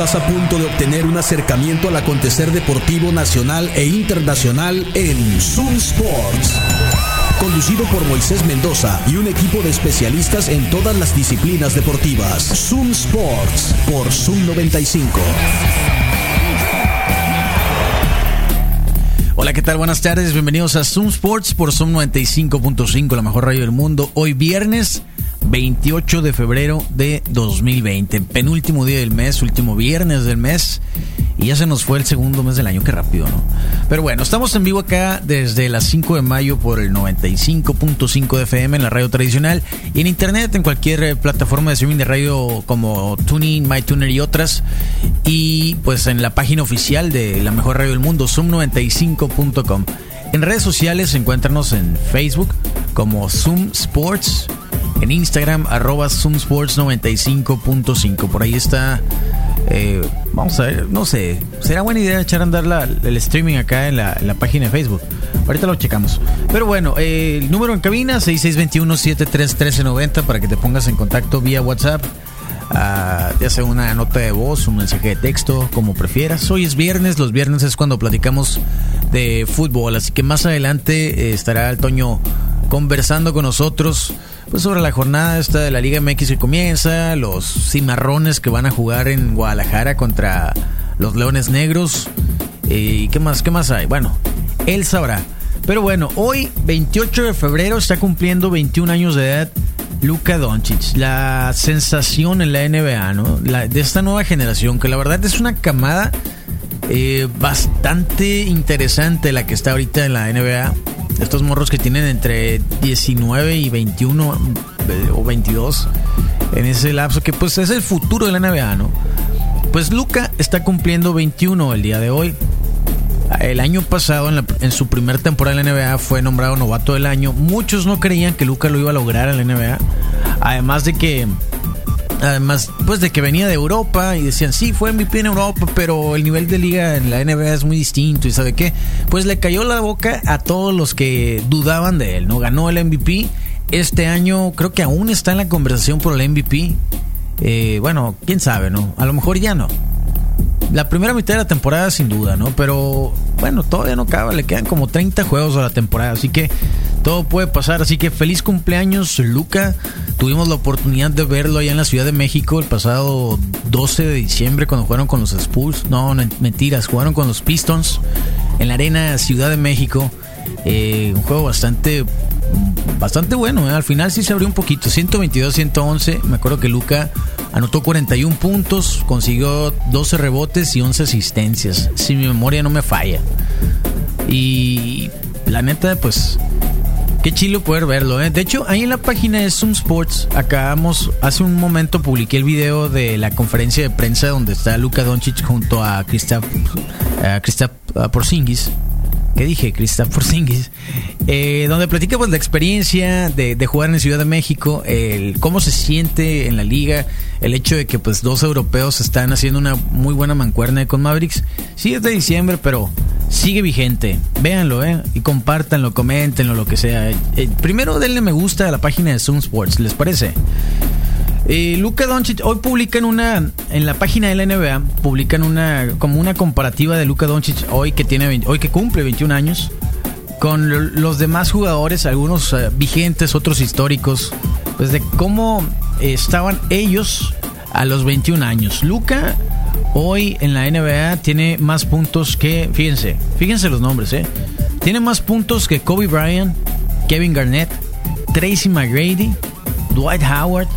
Estás a punto de obtener un acercamiento al acontecer deportivo nacional e internacional en Zoom Sports. Conducido por Moisés Mendoza y un equipo de especialistas en todas las disciplinas deportivas. Zoom Sports por Zoom 95. Hola, ¿qué tal? Buenas tardes, bienvenidos a Zoom Sports por Zoom 95.5, la mejor radio del mundo. Hoy viernes 28 de febrero de 2020, penúltimo día del mes, último viernes del mes. Y ya se nos fue el segundo mes del año, qué rápido, ¿no? Pero bueno, estamos en vivo acá desde las 5 de mayo por el 95.5 de FM en la radio tradicional y en internet en cualquier plataforma de streaming de radio como Tuning, MyTuner y otras. Y pues en la página oficial de la mejor radio del mundo, zoom95.com. En redes sociales encuéntranos en Facebook como Zoom Sports en Instagram, arroba zoomsports95.5. Por ahí está. Eh, vamos a ver, no sé. Será buena idea echar a andar la, el streaming acá en la, página de Facebook. Ahorita lo checamos. Pero bueno, eh, el número en cabina, 6621-731390, para que te pongas en contacto vía WhatsApp. Uh, ya sea una nota de voz, un mensaje de texto, como prefieras. Hoy es viernes, los viernes es cuando platicamos de fútbol, así que más adelante eh, estará el Toño conversando con nosotros pues sobre la jornada esta de la Liga MX que comienza, los cimarrones que van a jugar en Guadalajara contra los Leones Negros. Eh, ¿Y qué más? ¿Qué más hay? Bueno, él sabrá. Pero bueno, hoy, 28 de febrero, está cumpliendo 21 años de edad Luka Doncic, la sensación en la NBA, ¿no? de esta nueva generación, que la verdad es una camada eh, bastante interesante la que está ahorita en la NBA estos morros que tienen entre 19 y 21 eh, o 22 en ese lapso, que pues es el futuro de la NBA, ¿no? Pues Luca está cumpliendo 21 el día de hoy. El año pasado, en, su primer temporada en la NBA, fue nombrado novato del año. Muchos no creían que Luca lo iba a lograr en la NBA. Además de que Además, pues de que venía de Europa y decían, sí, fue MVP en Europa, pero el nivel de liga en la NBA es muy distinto y sabe qué, pues le cayó la boca a todos los que dudaban de él, ¿no? Ganó el MVP, este año creo que aún está en la conversación por el MVP, eh, bueno, quién sabe, ¿no? A lo mejor ya no. La primera mitad de la temporada sin duda, ¿no? Pero bueno, todavía no acaba, le quedan como 30 juegos a la temporada, así que todo puede pasar. Así que feliz cumpleaños, Luca. Tuvimos la oportunidad de verlo allá en la Ciudad de México el pasado 12 de diciembre cuando jugaron con los Spurs. No, mentiras, jugaron con los Pistons en la Arena Ciudad de México. Eh, un juego bastante bastante bueno. ¿eh? Al final sí se abrió un poquito. 122-111. Me acuerdo que Luca anotó 41 puntos, consiguió 12 rebotes y 11 asistencias. Si mi memoria no me falla. Y la neta, pues Qué chilo poder verlo, ¿eh? De hecho, ahí en la página de Zoom Sports, acabamos, hace un momento publiqué el video de la conferencia de prensa donde está Luka Doncic junto a Kristaps Porzingis. ¿Qué dije? Kristaps Porzingis. Eh, donde platica pues la experiencia de, de, jugar en Ciudad de México, el cómo se siente en la liga, el hecho de que pues dos europeos están haciendo una muy buena mancuerna con Mavericks. Sí es de diciembre, pero sigue vigente. Véanlo, ¿eh? Y compártanlo, coméntenlo, lo que sea. Eh, primero denle me gusta a la página de Zoom Sports, ¿les parece? Eh, Luka Doncic hoy publican una en la página de la NBA publican una como una comparativa de Luka Doncic hoy que tiene hoy que cumple 21 años con los demás jugadores, algunos eh, vigentes, otros históricos, pues de cómo estaban ellos a los 21 años. Luca hoy en la NBA tiene más puntos que, fíjense, fíjense los nombres, ¿eh? Tiene más puntos que Kobe Bryant, Kevin Garnett, Tracy McGrady, Dwight Howard,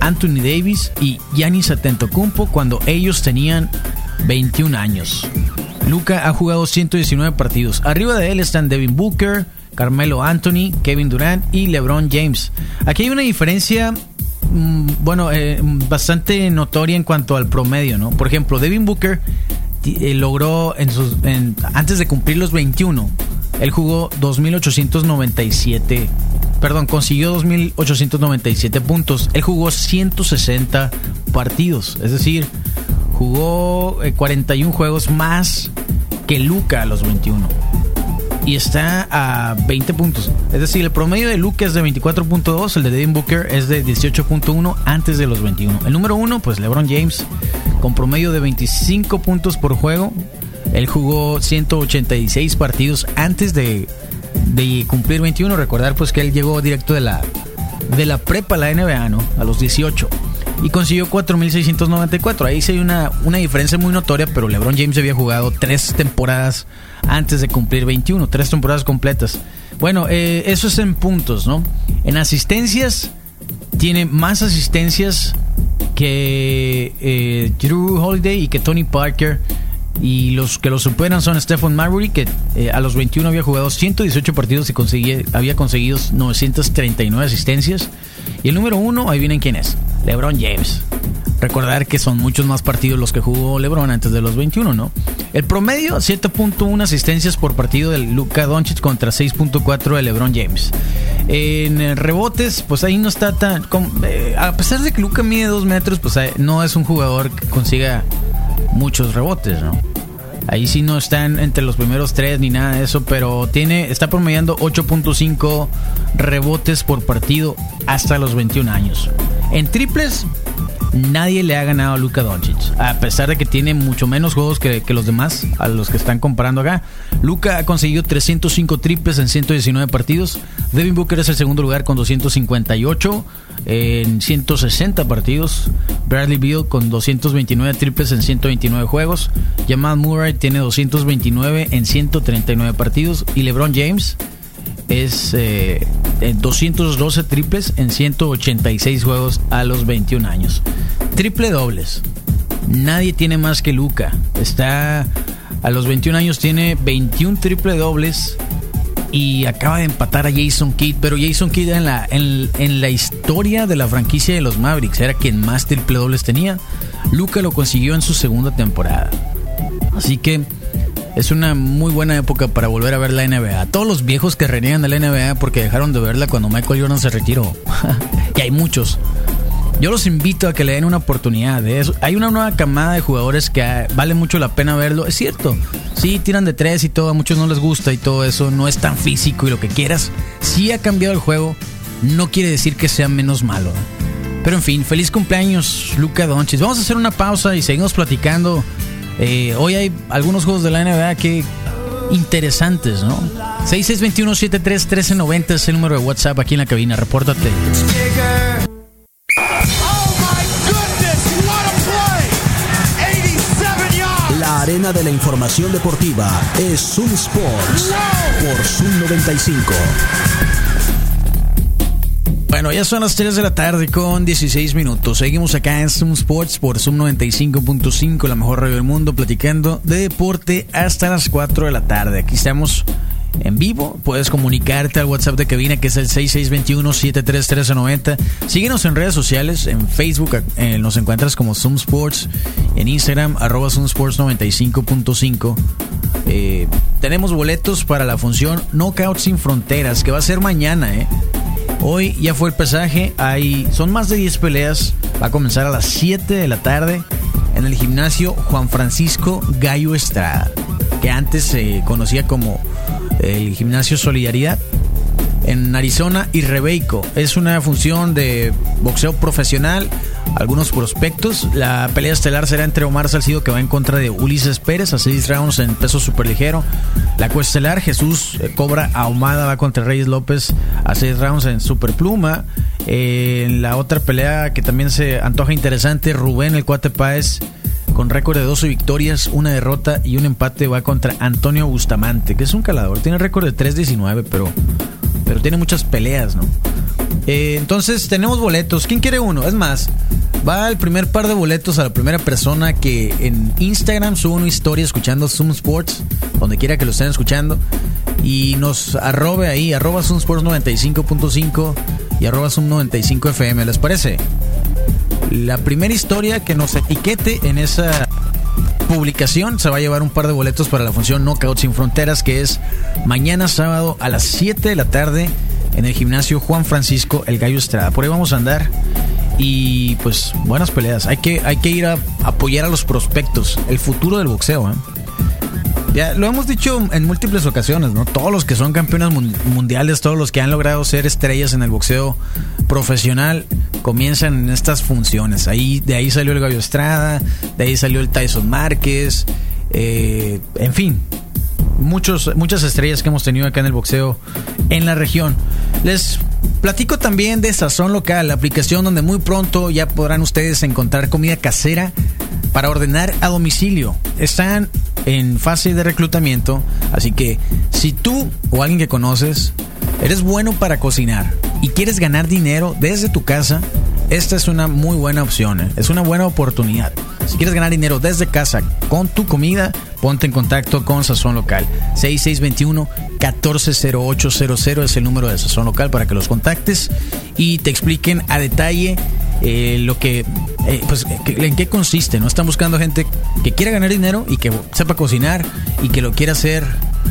Anthony Davis y Giannis Antetokounmpo cuando ellos tenían 21 años. Luca ha jugado 119 partidos. Arriba de él están Devin Booker, Carmelo Anthony, Kevin Durant y LeBron James. Aquí hay una diferencia bueno, eh, bastante notoria en cuanto al promedio, ¿no? Por ejemplo, Devin Booker eh, logró en sus, antes de cumplir los 21, él jugó 2.897, perdón, consiguió 2.897 puntos. Él jugó 160 partidos, es decir, jugó 41 eh, juegos más que Luca a los 21 y está a 20 puntos. Es decir, el promedio de Luke es de 24.2, el de Devin Booker es de 18.1 antes de los 21. El número uno, pues LeBron James con promedio de 25 puntos por juego. Él jugó 186 partidos antes de, de cumplir 21. Recordar pues que él llegó directo de la, de la prepa a la NBA, ¿no? A los 18 y consiguió 4.694. Ahí sí hay una, una diferencia muy notoria, pero LeBron James había jugado tres temporadas antes de cumplir 21, tres temporadas completas. Bueno, eh, eso es en puntos, ¿no? En asistencias, tiene más asistencias que eh, Drew Holiday y que Tony Parker. Y los que lo superan son Stephen Marbury, que eh, a los 21 había jugado 118 partidos y había conseguido 939 asistencias. Y el número uno, ahí vienen quién es. LeBron James. Recordar que son muchos más partidos los que jugó LeBron antes de los 21, ¿no? El promedio, 7.1 asistencias por partido de Luka Doncic contra 6.4 de LeBron James. En rebotes, pues ahí no está tan... Eh, a pesar de que Luka mide 2 metros, pues no es un jugador que consiga muchos rebotes, ¿no? Ahí sí no están entre los primeros tres ni nada de eso, pero tiene está promediando 8.5 rebotes por partido hasta los 21 años. En triples, nadie le ha ganado a Luka Doncic, a pesar de que tiene mucho menos juegos que, los demás, a los que están comparando acá. Luka ha conseguido 305 triples en 119 partidos. Devin Booker es el segundo lugar con 258 en 160 partidos. Bradley Beal con 229 triples en 129 juegos. Jamal Murray tiene 229 en 139 partidos. Y LeBron James es 212 eh, triples en 186 juegos a los 21 años. Triple dobles. Nadie tiene más que Luca. Está a los 21 años tiene 21 triple dobles y acaba de empatar a Jason Kidd, pero Jason Kidd en la, en, la historia de la franquicia de los Mavericks era quien más triple dobles tenía. Luca lo consiguió en su segunda temporada. Así que es una muy buena época para volver a ver la NBA. Todos los viejos que reniegan de la NBA porque dejaron de verla cuando Michael Jordan se retiró. y hay muchos. Yo los invito a que le den una oportunidad de eso. Hay una nueva camada de jugadores que ah, vale mucho la pena verlo. Es cierto, sí, tiran de tres y todo, a muchos no les gusta y todo eso, no es tan físico y lo que quieras. Sí ha cambiado el juego, no quiere decir que sea menos malo. Pero en fin, feliz cumpleaños, Luca Doncic. Vamos a hacer una pausa y seguimos platicando. Eh, hoy hay algunos juegos de la NBA que interesantes, ¿no? 6621-731390 es el número de WhatsApp aquí en la cabina. Repórtate. arena de la información deportiva es Zoom Sports por Zoom 95. Bueno, ya son las 3 de la tarde con 16 minutos. Seguimos acá en Zoom Sports por Zoom 95.5, la mejor radio del mundo, platicando de deporte hasta las 4 de la tarde. Aquí estamos en vivo. Puedes comunicarte al WhatsApp de cabina que es el 6621-731390. Síguenos en redes sociales, en Facebook eh, nos encuentras como Zoom Sports, en Instagram arroba Zoom Sports 95.5. Eh, tenemos boletos para la función Knockout sin Fronteras que va a ser mañana. Eh. Hoy ya fue el pesaje, hay, son más de 10 peleas, va a comenzar a las 7 de la tarde en el gimnasio Juan Francisco Gallo Estrada, que antes se conocía como el gimnasio Solidaridad en Arizona y Rebeco. Es una función de boxeo profesional, algunos prospectos. La pelea estelar será entre Omar Salcido que va en contra de Ulises Pérez a 6 rounds en peso superligero. La coestelar Jesús eh, Cobra Ahumada va contra Reyes López a 6 rounds en superpluma. en la otra pelea que también se antoja interesante, Rubén el Cuate Páez con récord de 12 victorias, una derrota y un empate va contra Antonio Bustamante, que es un calador. Tiene récord de 3-19, pero, pero tiene muchas peleas, ¿no? Eh, entonces tenemos boletos. ¿Quién quiere uno? Es más, va el primer par de boletos a la primera persona que en Instagram sube una historia escuchando Zoom Sports, donde quiera que lo estén escuchando, y nos arrobe ahí, arroba Zoom Sports 95.5 y arroba Zoom 95 FM. ¿Les parece? La primera historia que nos etiquete en esa publicación se va a llevar un par de boletos para la función Knockout Sin Fronteras, que es mañana sábado a las 7 de la tarde en el gimnasio Juan Francisco El Gallo Estrada. Por ahí vamos a andar y pues buenas peleas. Hay que, hay que ir a apoyar a los prospectos, el futuro del boxeo. ¿eh? Ya lo hemos dicho en múltiples ocasiones, ¿no? Todos los que son campeones mundiales, todos los que han logrado ser estrellas en el boxeo profesional, comienzan en estas funciones. Ahí, de ahí salió el Gallo Estrada, de ahí salió el Tyson Márquez, eh, en fin, muchos, muchas estrellas que hemos tenido acá en el boxeo en la región. Les platico también de Sazón Local, la aplicación donde muy pronto ya podrán ustedes encontrar comida casera para ordenar a domicilio. Están en fase de reclutamiento, así que si tú o alguien que conoces eres bueno para cocinar y quieres ganar dinero desde tu casa, esta es una muy buena opción, ¿eh? es una buena oportunidad. Si quieres ganar dinero desde casa con tu comida, ponte en contacto con Sazón Local. 6621-140800 es el número de Sazón Local para que los contactes y te expliquen a detalle eh, lo que, eh, pues, en qué consiste. No están buscando gente que quiera ganar dinero y que sepa cocinar y que lo quiera hacer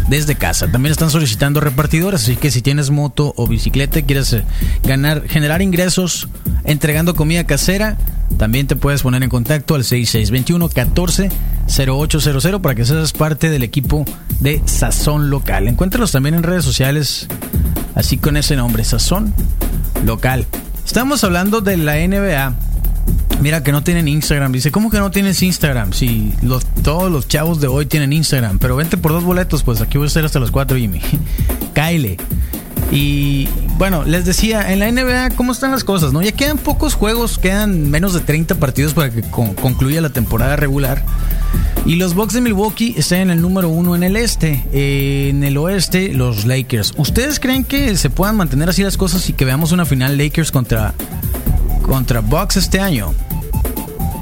desde casa. También están solicitando repartidores, así que si tienes moto o bicicleta y quieres eh, ganar, generar ingresos entregando comida casera, también te puedes poner en contacto al 6621 14 0800 para que seas parte del equipo de Sazón Local. Encuéntralos también en redes sociales, así con ese nombre, Sazón Local. Estamos hablando de la NBA. Mira que no tienen Instagram. Dice, ¿cómo que no tienes Instagram? Si los, todos los chavos de hoy tienen Instagram. Pero vente por dos boletos, pues aquí voy a estar hasta los cuatro, Jimmy. Kyle. Y bueno, les decía, en la NBA, ¿cómo están las cosas? no Ya quedan pocos juegos, quedan menos de 30 partidos para que concluya la temporada regular. Y los Bucks de Milwaukee están en el número uno en el este. en el oeste, los Lakers. ¿Ustedes creen que se puedan mantener así las cosas y que veamos una final Lakers contra, contra Bucks este año?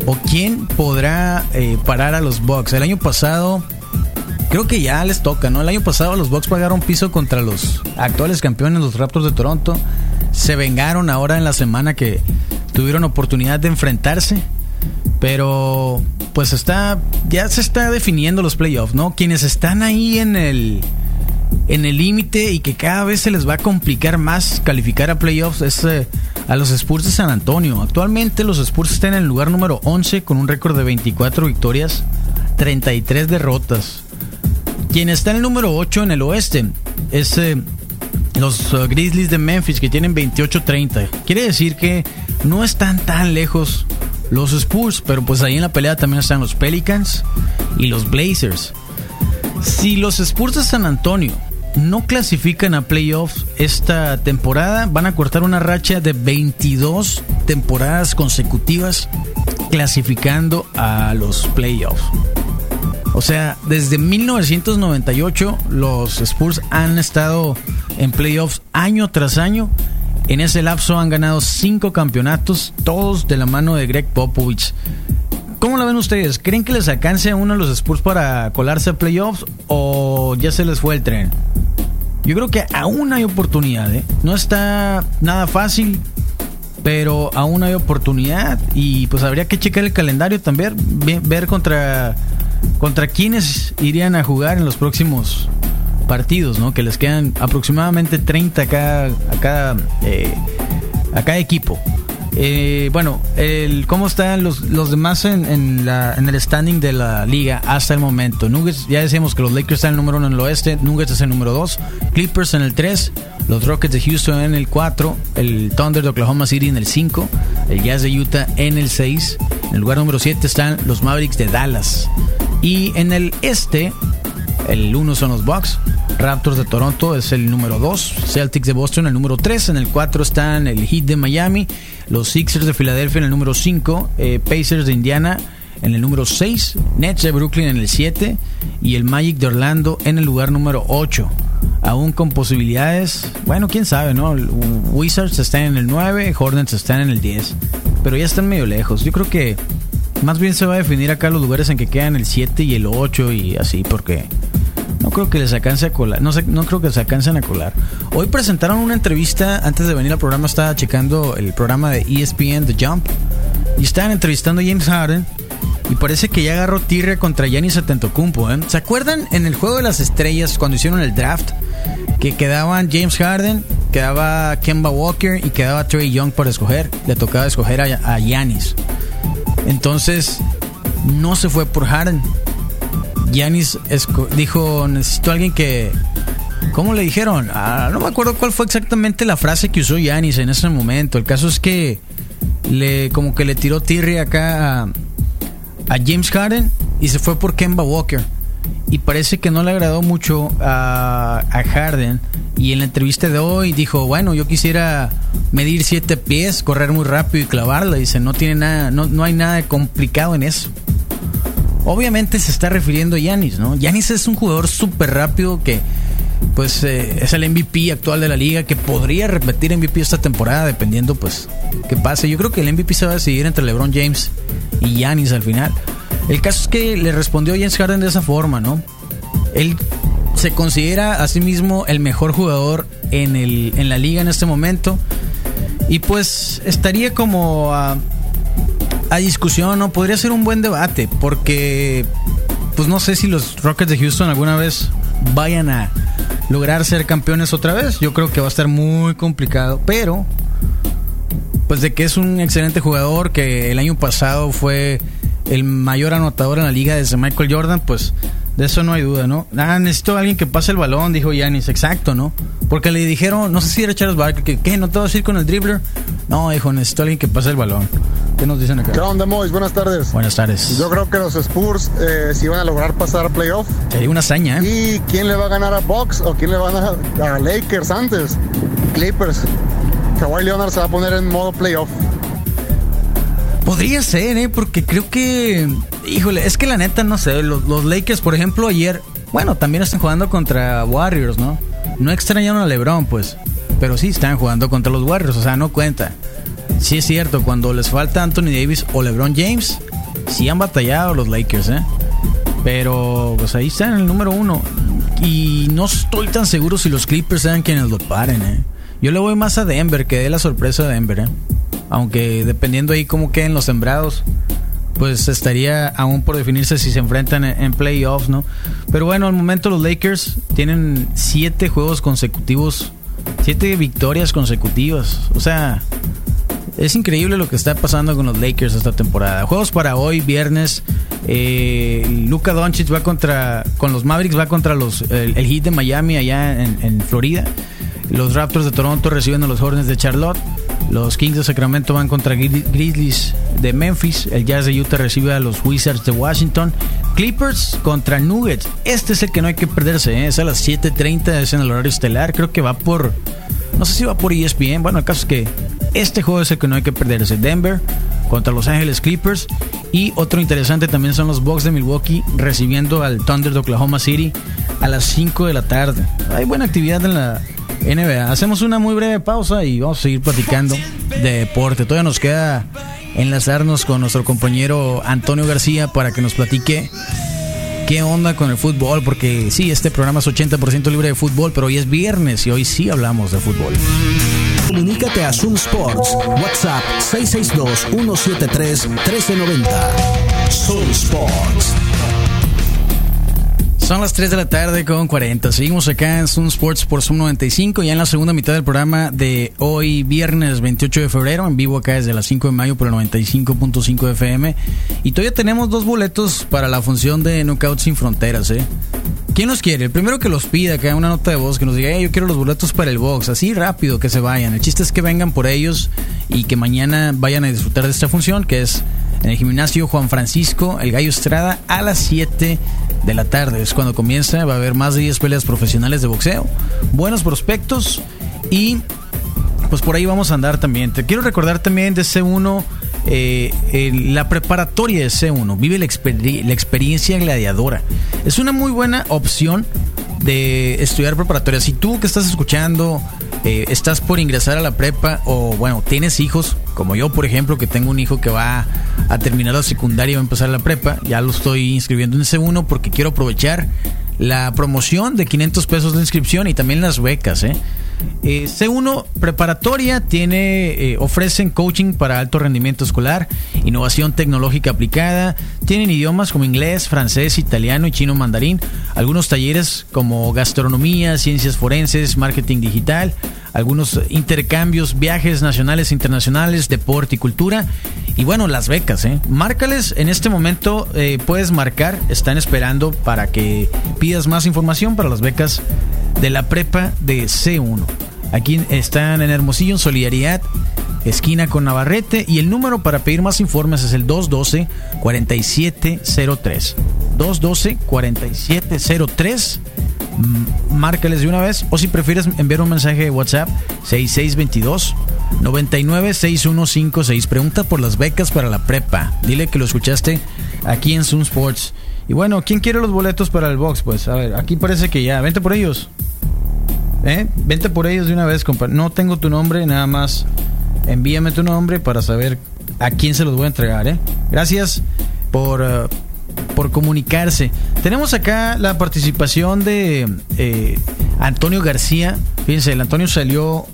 ¿O quién podrá eh, parar a los Bucks? El año pasado creo que ya les toca, ¿no? El año pasado los Bucks pagaron piso contra los actuales campeones, los Raptors de Toronto. Se vengaron ahora en la semana que tuvieron oportunidad de enfrentarse. Pero pues está ya se está definiendo los playoffs, ¿no? Quienes están ahí en el en el límite y que cada vez se les va a complicar más calificar a playoffs es eh, a los Spurs de San Antonio. Actualmente los Spurs están en el lugar número 11 con un récord de 24 victorias, 33 derrotas. Quien está en el número 8 en el oeste es eh, los uh, Grizzlies de Memphis que tienen 28-30. Quiere decir que no están tan lejos los Spurs, pero pues ahí en la pelea también están los Pelicans y los Blazers. Si los Spurs de San Antonio no clasifican a playoffs esta temporada, van a cortar una racha de 22 temporadas consecutivas clasificando a los playoffs. O sea, desde 1998 los Spurs han estado en playoffs año tras año. En ese lapso han ganado cinco campeonatos, todos de la mano de Greg Popovich. ¿Cómo lo ven ustedes? ¿Creen que les alcance a uno de los Spurs para colarse a playoffs o ya se les fue el tren? Yo creo que aún hay oportunidad, ¿eh? No está nada fácil, pero aún hay oportunidad y pues habría que checar el calendario también, ver contra contra quiénes irían a jugar en los próximos partidos, ¿no? Que les quedan aproximadamente 30 a cada, a cada, eh, a cada equipo. Eh, bueno, ¿cómo están los, los demás en, en, el standing de la liga hasta el momento? Nuggets, ya decíamos que los Lakers están en el número uno en el oeste, Nuggets es el número 2, Clippers en el 3, los Rockets de Houston en el 4, el Thunder de Oklahoma City en el 5, el Jazz de Utah en el 6, en el lugar número 7 están los Mavericks de Dallas. Y en el este, el 1 son los Bucks. Raptors de Toronto es el número 2. Celtics de Boston el número 3. En el 4 están el Heat de Miami. Los Sixers de Filadelfia en el número 5. Eh, Pacers de Indiana en el número 6. Nets de Brooklyn en el 7. Y el Magic de Orlando en el lugar número 8. Aún con posibilidades. Bueno, quién sabe, ¿no? Wizards están en el 9. Hornets están en el 10. Pero ya están medio lejos. Yo creo que más bien se va a definir acá los lugares en que quedan el 7 y el 8 y así, porque creo que les alcance a colar. No, sé, no creo que se alcancen a colar. Hoy presentaron una entrevista, antes de venir al programa estaba checando el programa de ESPN The Jump. Y estaban entrevistando a James Harden. Y parece que ya agarró tirre contra Giannis Antetokounmpo, ¿eh? ¿Se acuerdan en el Juego de las Estrellas cuando hicieron el draft? Que quedaban James Harden, quedaba Kemba Walker y quedaba Trey Young para escoger. Le tocaba escoger a, a Giannis. Entonces, no se fue por Harden. Yanis dijo, necesito a alguien que... ¿Cómo le dijeron? Ah, no me acuerdo cuál fue exactamente la frase que usó Yanis en ese momento. El caso es que le como que le tiró tirri acá a, a James Harden y se fue por Kemba Walker. Y parece que no le agradó mucho a, a Harden. Y en la entrevista de hoy dijo, bueno, yo quisiera medir siete pies, correr muy rápido y clavarla. Dice, no tiene nada, no, no hay nada complicado en eso. Obviamente se está refiriendo a Yanis, ¿no? Yanis es un jugador súper rápido que pues eh, es el MVP actual de la liga que podría repetir MVP esta temporada dependiendo pues qué pase. Yo creo que el MVP se va a decidir entre LeBron James y Yanis al final. El caso es que le respondió James Harden de esa forma, ¿no? Él se considera a sí mismo el mejor jugador en, el, en la liga en este momento. Y pues estaría como a, a discusión, ¿no? Podría ser un buen debate, porque pues no sé si los Rockets de Houston alguna vez vayan a lograr ser campeones otra vez. Yo creo que va a estar muy complicado, pero pues de que es un excelente jugador que el año pasado fue el mayor anotador en la liga desde Michael Jordan, pues de eso no hay duda, ¿no? Ah, necesito a alguien que pase el balón, dijo Yanis, exacto, ¿no? Porque le dijeron, no sé si era Charles Barkley, que ¿qué? ¿No te vas a ir con el dribbler? No, dijo, necesito a alguien que pase el balón. ¿Qué nos dicen acá? ¿Qué onda, Mois? Buenas tardes. Buenas tardes. Yo creo que los Spurs eh, si van a lograr pasar a playoff. Sería una hazaña, ¿eh? ¿Y quién le va a ganar a Bucks o quién le va a ganar a Lakers antes? Clippers. Kawhi Leonard se va a poner en modo playoff. Podría ser, ¿eh? Porque creo que. Híjole, es que la neta, no sé. Los, los, Lakers, por ejemplo, ayer. Bueno, también están jugando contra Warriors, ¿no? No extrañaron a LeBron, pues. Pero sí están jugando contra los Warriors, o sea, no cuenta. Sí es cierto, cuando les falta Anthony Davis o LeBron James, sí han batallado los Lakers, ¿eh? Pero, pues ahí están en el número uno. Y no estoy tan seguro si los Clippers sean quienes lo paren, ¿eh? Yo le voy más a Denver, que dé la sorpresa de Denver, ¿eh? Aunque dependiendo ahí cómo queden los sembrados, pues estaría aún por definirse si se enfrentan en, playoffs, ¿no? Pero bueno, al momento los Lakers tienen siete juegos consecutivos, siete victorias consecutivas. O sea, es increíble lo que está pasando con los Lakers esta temporada. Juegos para hoy, viernes. Eh, Luka Doncic va contra, con los Mavericks, va contra los, el, Heat de Miami allá en, en Florida. Los Raptors de Toronto reciben a los Hornets de Charlotte. Los Kings de Sacramento van contra Grizzlies de Memphis. El Jazz de Utah recibe a los Wizards de Washington. Clippers contra Nuggets. Este es el que no hay que perderse. ¿eh? Es a las 7:30, es en el horario estelar. Creo que va por. No sé si va por ESPN. Bueno, el caso es que este juego es el que no hay que perderse. Denver contra Los Ángeles Clippers. Y otro interesante también son los Bucks de Milwaukee recibiendo al Thunder de Oklahoma City a las 5 de la tarde. Hay buena actividad en la NBA. Hacemos una muy breve pausa y vamos a seguir platicando de deporte. Todavía nos queda enlazarnos con nuestro compañero Antonio García para que nos platique qué onda con el fútbol, porque sí, este programa es 80% libre de fútbol, pero hoy es viernes y hoy sí hablamos de fútbol. Comunícate a Zoom Sports, WhatsApp 662-173-1390. Zoom Sports. Son las 3 de la tarde con 40. Seguimos acá en Zoom Sports por Zoom 95, ya en la segunda mitad del programa de hoy, viernes 28 de febrero, en vivo acá desde las 5 de mayo por el 95.5 FM. Y todavía tenemos dos boletos para la función de Knockout Sin Fronteras, ¿eh? ¿Quién los quiere? El primero que los pida, que haga una nota de voz, que nos diga, yo quiero los boletos para el box, así rápido que se vayan. El chiste es que vengan por ellos y que mañana vayan a disfrutar de esta función, que es en el gimnasio Juan Francisco, el Gallo Estrada, a las 7 de la tarde. Es cuando comienza, va a haber más de 10 peleas profesionales de boxeo, buenos prospectos y pues por ahí vamos a andar también. Te quiero recordar también de C1, eh, la preparatoria de C1, vive la, la experiencia gladiadora. Es una muy buena opción de estudiar preparatoria. Si tú que estás escuchando eh, estás por ingresar a la prepa o bueno, tienes hijos, como yo por ejemplo, que tengo un hijo que va a terminar la secundaria y va a empezar la prepa, ya lo estoy inscribiendo en C1 porque quiero aprovechar la promoción de 500 pesos de inscripción y también las becas, ¿eh? Eh, C1 Preparatoria tiene, eh, ofrecen coaching para alto rendimiento escolar, innovación tecnológica aplicada, tienen idiomas como inglés, francés, italiano y chino mandarín, algunos talleres como gastronomía, ciencias forenses, marketing digital, algunos intercambios, viajes nacionales e internacionales, deporte y cultura. Y bueno, las becas, ¿eh? Márcales, en este momento eh, puedes marcar, están esperando para que pidas más información para las becas de la prepa de C1. Aquí están en Hermosillo, en Solidaridad. esquina con Navarrete. Y el número para pedir más informes es el 212-4703. 212-4703. Márcales de una vez. O si prefieres enviar un mensaje de WhatsApp, 6622 996156. Pregunta por las becas para la prepa. Dile que lo escuchaste aquí en Zoom Sports. Y bueno, ¿quién quiere los boletos para el box? Pues a ver, aquí parece que ya. Vente por ellos. ¿Eh? Vente por ellos de una vez, compa. No tengo tu nombre, nada más envíame tu nombre para saber a quién se los voy a entregar, ¿eh? Gracias por, uh, por comunicarse. Tenemos acá la participación de eh, Antonio García. Fíjense, el Antonio salió,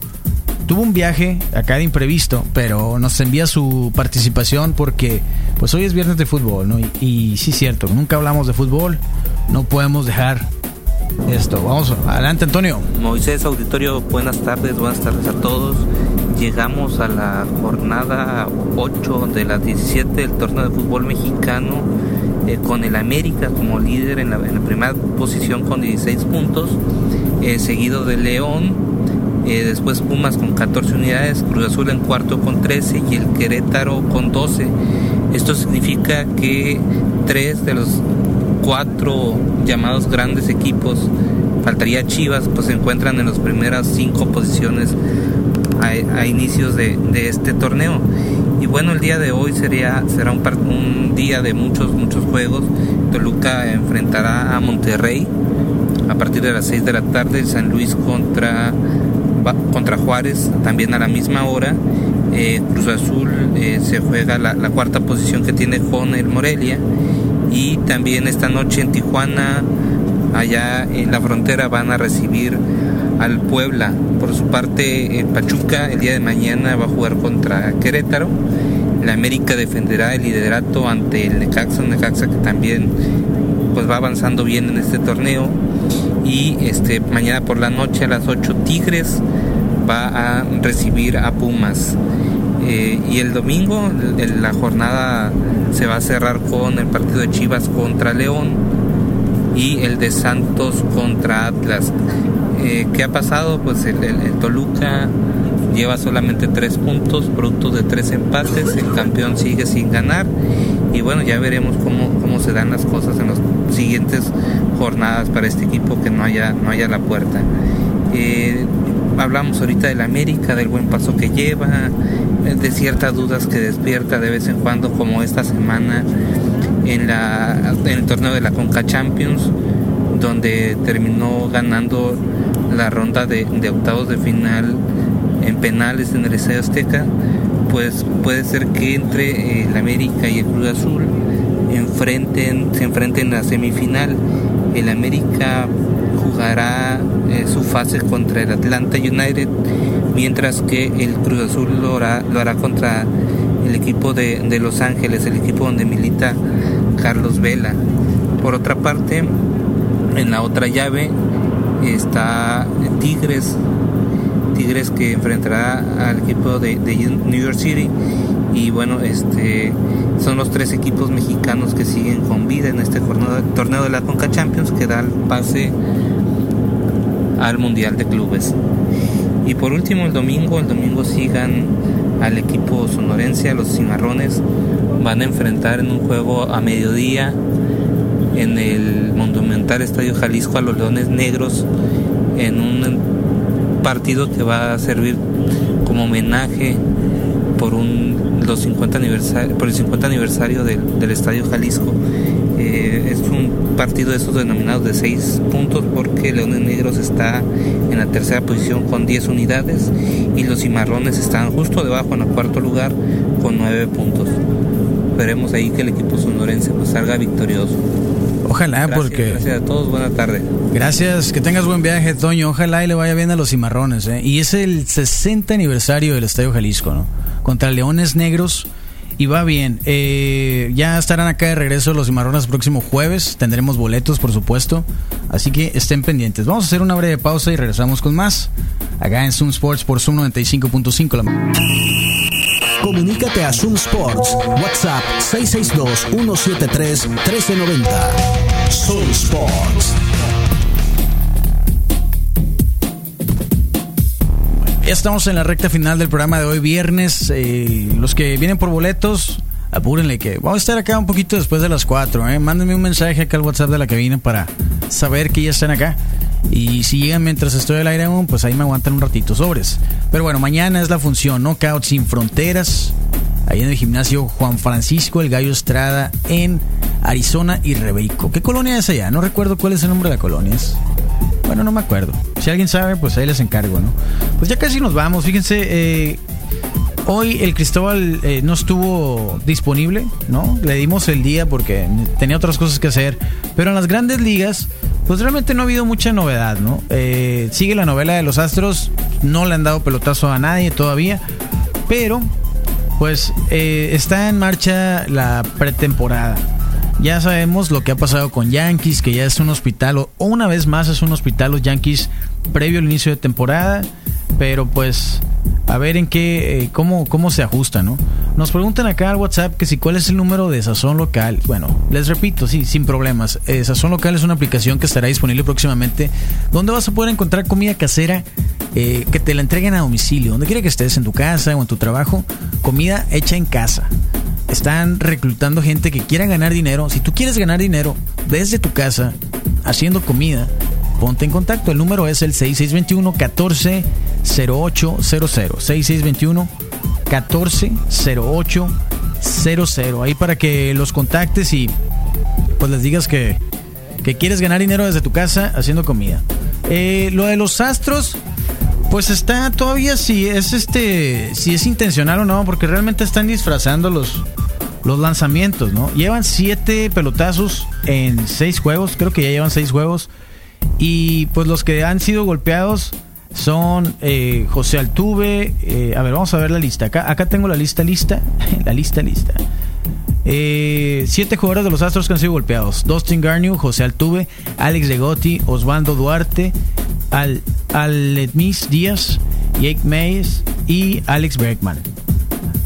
tuvo un viaje acá de imprevisto, pero nos envía su participación porque pues hoy es viernes de fútbol, ¿no? Y, y sí, cierto, nunca hablamos de fútbol, no podemos dejar esto. Vamos, adelante Antonio. Moisés Auditorio, buenas tardes, buenas tardes a todos. Llegamos a la jornada 8 de las 17 del torneo de fútbol mexicano eh, con el América como líder en la, primera posición con 16 puntos, eh, seguido de León, eh, después Pumas con 14 unidades, Cruz Azul en cuarto con 13 y el Querétaro con 12. Esto significa que tres de los cuatro llamados grandes equipos, faltaría Chivas, pues se encuentran en las primeras cinco posiciones a, inicios de, de, este torneo. Y bueno, el día de hoy sería, será un, un día de muchos, muchos juegos. Toluca enfrentará a Monterrey a partir de las 6 de la tarde, San Luis contra, contra Juárez también a la misma hora. Eh, Cruz Azul eh, se juega la, cuarta posición que tiene con el Morelia y también esta noche en Tijuana, allá en la frontera, van a recibir al Puebla. Por su parte, el Pachuca el día de mañana va a jugar contra Querétaro. La América defenderá el liderato ante el Necaxa, Necaxa que también pues va avanzando bien en este torneo. Y este mañana por la noche a las 8 Tigres va a recibir a Pumas. Eh, y el domingo la jornada se va a cerrar con el partido de Chivas contra León y el de Santos contra Atlas. Eh, ¿Qué ha pasado? Pues el, Toluca lleva solamente tres puntos, producto de tres empates, el campeón sigue sin ganar y bueno, ya veremos cómo, cómo se dan las cosas en las siguientes jornadas para este equipo que no haya, no haya la puerta. Eh, hablamos ahorita del América, del buen paso que lleva, de ciertas dudas que despierta de vez en cuando, como esta semana en, la, en el torneo de la Conca Champions, donde terminó ganando la ronda de, de octavos de final en penales en el Estadio Azteca, pues puede ser que entre el América y el Cruz Azul enfrenten, se enfrenten en la semifinal. El América jugará eh, su fase contra el Atlanta United, mientras que el Cruz Azul lo hará, contra el equipo de, Los Ángeles, el equipo donde milita Carlos Vela. Por otra parte, en la otra llave está Tigres, Tigres que enfrentará al equipo de, New York City y bueno, este son los tres equipos mexicanos que siguen con vida en este torneo de la Conca Champions que da el pase al Mundial de Clubes. Y por último el domingo, el domingo sigan al equipo sonorense, los cimarrones, van a enfrentar en un juego a mediodía en el monumental Estadio Jalisco a los Leones Negros en un partido que va a servir como homenaje por un los 50 aniversario, por el 50 aniversario del Estadio Jalisco. Eh, es un partido de esos denominados de 6 puntos porque Leones Negros está en la tercera posición con 10 unidades y los cimarrones están justo debajo en el cuarto lugar con 9 puntos. Esperemos ahí que el equipo sonorense pues salga victorioso. Ojalá, gracias, porque. Gracias a todos, buena tarde. Gracias, que tengas buen viaje, Toño. Ojalá y le vaya bien a los cimarrones. ¿eh? Y es el 60 aniversario del Estadio Jalisco, ¿no? Contra Leones Negros. Y va bien. Eh, ya estarán acá de regreso los cimarrones el próximo jueves. Tendremos boletos, por supuesto. Así que estén pendientes. Vamos a hacer una breve pausa y regresamos con más. Acá en Zoom Sports por Zoom 95.5. La... Comunícate a Zoom Sports. WhatsApp 662-173-1390. Zoom Sports. Ya estamos en la recta final del programa de hoy, viernes. Eh, los que vienen por boletos, apúrenle que vamos a estar acá un poquito después de las 4. ¿eh? Mándenme un mensaje acá al WhatsApp de la cabina para saber que ya están acá. Y si llegan mientras estoy al aire pues ahí me aguantan un ratito sobres. Pero bueno, mañana es la función Knockout Sin Fronteras. Ahí en el gimnasio Juan Francisco El Gallo Estrada en Arizona y Rebeco. ¿Qué colonia es allá? No recuerdo cuál es el nombre de la colonia. Bueno, no me acuerdo. Si alguien sabe, pues ahí les encargo, ¿no? Pues ya casi nos vamos. Fíjense, eh, hoy el Cristóbal eh, no estuvo disponible, ¿no? Le dimos el día porque tenía otras cosas que hacer. Pero en las grandes ligas, pues realmente no ha habido mucha novedad, ¿no? Eh, sigue la novela de los Astros. No le han dado pelotazo a nadie todavía. Pero, pues, está en marcha la pretemporada. Ya sabemos lo que ha pasado con Yankees, que ya es un hospital, o una vez más es un hospital los Yankees previo al inicio de temporada, pero pues a ver en qué, eh, cómo, cómo se ajusta, ¿no? Nos preguntan acá al WhatsApp que si cuál es el número de Sazón Local. Bueno, les repito, sí, sin problemas. Eh, Sazón Local es una aplicación que estará disponible próximamente, donde vas a poder encontrar comida casera eh, que te la entreguen a domicilio, donde quiera que estés, en tu casa o en tu trabajo, comida hecha en casa están reclutando gente que quiera ganar dinero. Si tú quieres ganar dinero desde tu casa, haciendo comida, ponte en contacto. El número es el 6621 140800 6621 140800 Ahí para que los contactes y pues les digas que, que quieres ganar dinero desde tu casa haciendo comida. Eh, lo de los astros, pues está todavía si es este, si es intencional o no, porque realmente están disfrazando los, los lanzamientos, ¿no? Llevan siete pelotazos en seis juegos, creo que ya llevan seis juegos. Y pues los que han sido golpeados son eh, José Altuve. Eh, a ver, vamos a ver la lista. Acá, acá tengo la lista lista. la lista lista. Eh, siete jugadores de los Astros que han sido golpeados. Dustin Garnew, José Altuve, Alex Legotti, Osvaldo Duarte, Al, Díaz, Jake Mays y Alex Bregman.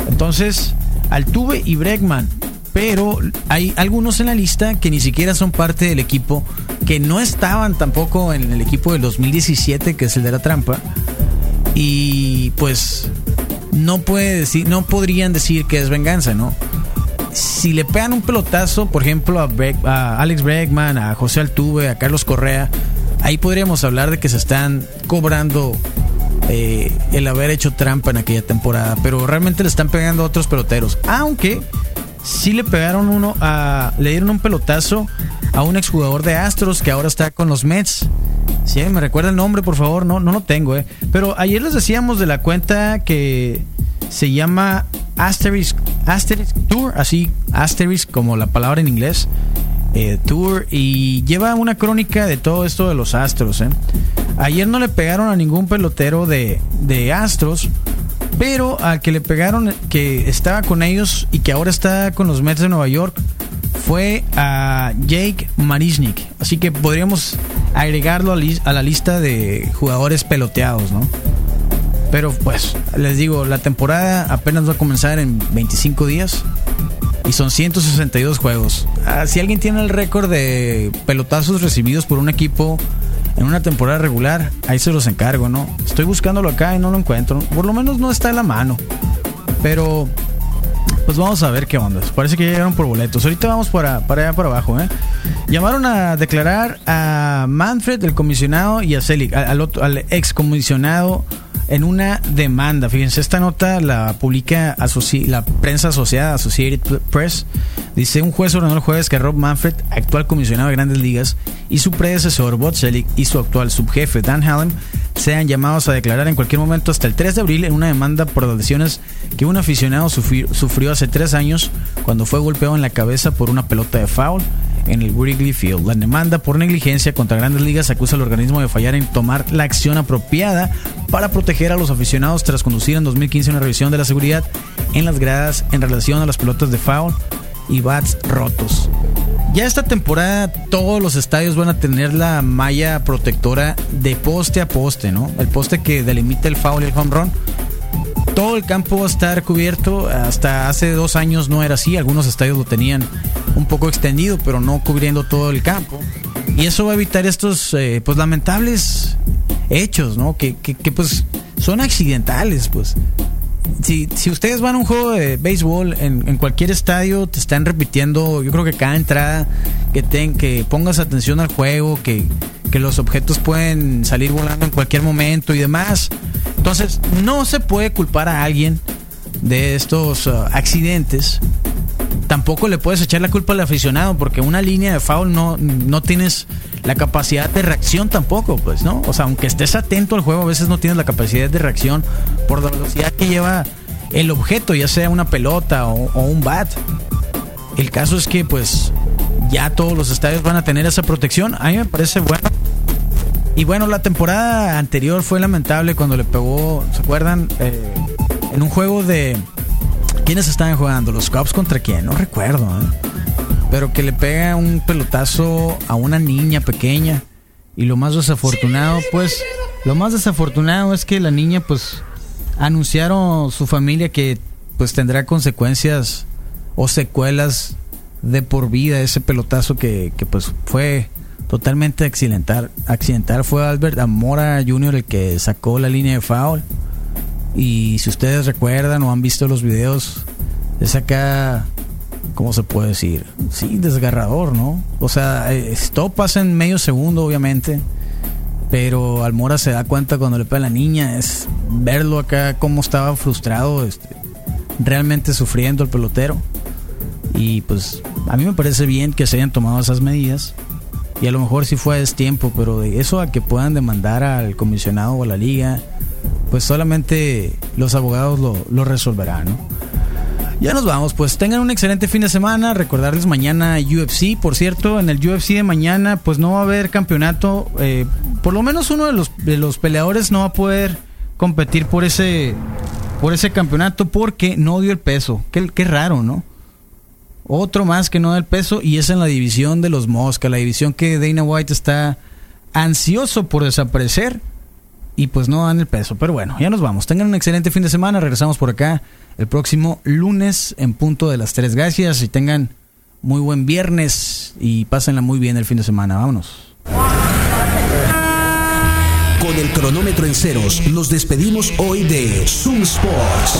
Entonces, Altuve y Bregman. Pero hay algunos en la lista que ni siquiera son parte del equipo, que no estaban tampoco en el equipo del 2017, que es el de la trampa. Y pues no puede decir, no podrían decir que es venganza, ¿no? Si le pegan un pelotazo, por ejemplo, a, a Alex Bregman, a José Altuve, a Carlos Correa, ahí podríamos hablar de que se están cobrando eh, el haber hecho trampa en aquella temporada, pero realmente le están pegando a otros peloteros. Aunque sí le pegaron uno a. Le dieron un pelotazo a un exjugador de Astros que ahora está con los Mets. Si me recuerda el nombre, por favor. No, no lo tengo, eh. Pero ayer les decíamos de la cuenta que se llama Asterisk, Asterisk Tour, así, Asterisk como la palabra en inglés. Eh, tour y lleva una crónica de todo esto de los Astros. ¿eh? Ayer no le pegaron a ningún pelotero de, de Astros, pero al que le pegaron, que estaba con ellos y que ahora está con los Mets de Nueva York, fue a Jake Marisnik. Así que podríamos agregarlo a la lista de jugadores peloteados, ¿no? Pero pues, les digo, la temporada apenas va a comenzar en 25 días y son 162 juegos. Ah, si alguien tiene el récord de pelotazos recibidos por un equipo en una temporada regular, ahí se los encargo, ¿no? Estoy buscándolo acá y no lo encuentro. Por lo menos no está en la mano. Pero, pues vamos a ver qué onda. Parece que llegaron por boletos. Ahorita vamos para, para allá para abajo, ¿eh? Llamaron a declarar a Manfred, el comisionado, y a Selig, al, al ex comisionado en una demanda. Fíjense, esta nota la publica la prensa asociada Associated Press. Dice, un juez ordenó el jueves que Rob Manfred, actual comisionado de grandes ligas, y su predecesor Bob Selig y su actual subjefe Dan Hallam sean llamados a declarar en cualquier momento hasta el 3 de abril en una demanda por las lesiones que un aficionado sufrió hace tres años cuando fue golpeado en la cabeza por una pelota de foul en el Wrigley Field. La demanda por negligencia contra Grandes Ligas acusa al organismo de fallar en tomar la acción apropiada para proteger a los aficionados tras conducir en 2015 una revisión de la seguridad en las gradas en relación a las pelotas de foul y bats rotos. Ya esta temporada todos los estadios van a tener la malla protectora de poste a poste, ¿no? El poste que delimita el foul y el home run todo el campo va a estar cubierto. Hasta hace dos años no era así. Algunos estadios lo tenían un poco extendido, pero no cubriendo todo el campo. Y eso va a evitar estos eh, pues lamentables hechos, ¿no? Que, que, pues son accidentales, pues. Si, si ustedes van a un juego de béisbol en, en cualquier estadio, te están repitiendo, yo creo que cada entrada, que, ten, que pongas atención al juego, que, que los objetos pueden salir volando en cualquier momento y demás. Entonces, no se puede culpar a alguien de estos uh, accidentes. Tampoco le puedes echar la culpa al aficionado, porque una línea de foul no, no tienes la capacidad de reacción tampoco, pues, ¿no? O sea, aunque estés atento al juego, a veces no tienes la capacidad de reacción por la velocidad que lleva el objeto, ya sea una pelota o, un bat. El caso es que, pues, ya todos los estadios van a tener esa protección. A mí me parece bueno. Y bueno, la temporada anterior fue lamentable cuando le pegó, ¿se acuerdan? Eh, en un juego de... ¿Quiénes estaban jugando? ¿Los Cubs contra quién? No recuerdo. ¿eh? Pero que le pega un pelotazo a una niña pequeña. Y lo más desafortunado, pues... Lo más desafortunado es que la niña, pues... Anunciaron su familia que pues tendrá consecuencias o secuelas de por vida ese pelotazo que, que pues fue totalmente accidental. Accidental fue Albert Amora Jr. el que sacó la línea de foul. Y si ustedes recuerdan o han visto los videos, es acá, ¿cómo se puede decir? Sí, desgarrador, ¿no? O sea, esto pasa en medio segundo, obviamente. Pero Almora se da cuenta cuando le pega a la niña, es verlo acá cómo estaba frustrado, este, realmente sufriendo el pelotero. Y pues a mí me parece bien que se hayan tomado esas medidas. Y a lo mejor sí fue a tiempo, pero de eso a que puedan demandar al comisionado o a la liga, pues solamente los abogados lo, resolverán, ¿no? Ya nos vamos, pues tengan un excelente fin de semana. Recordarles mañana UFC, por cierto, en el UFC de mañana, pues no va a haber campeonato. Eh, por lo menos uno de los, de los peleadores no va a poder competir por ese, por ese campeonato porque no dio el peso. Qué raro, ¿no? Otro más que no da el peso y es en la división de los Mosca, la división que Dana White está ansioso por desaparecer y pues no dan el peso. Pero bueno, ya nos vamos. Tengan un excelente fin de semana. Regresamos por acá el próximo lunes en punto de las 3. Gracias y tengan muy buen viernes y pásenla muy bien el fin de semana. Vámonos. Con el cronómetro en ceros, nos despedimos hoy de Zoom Sports.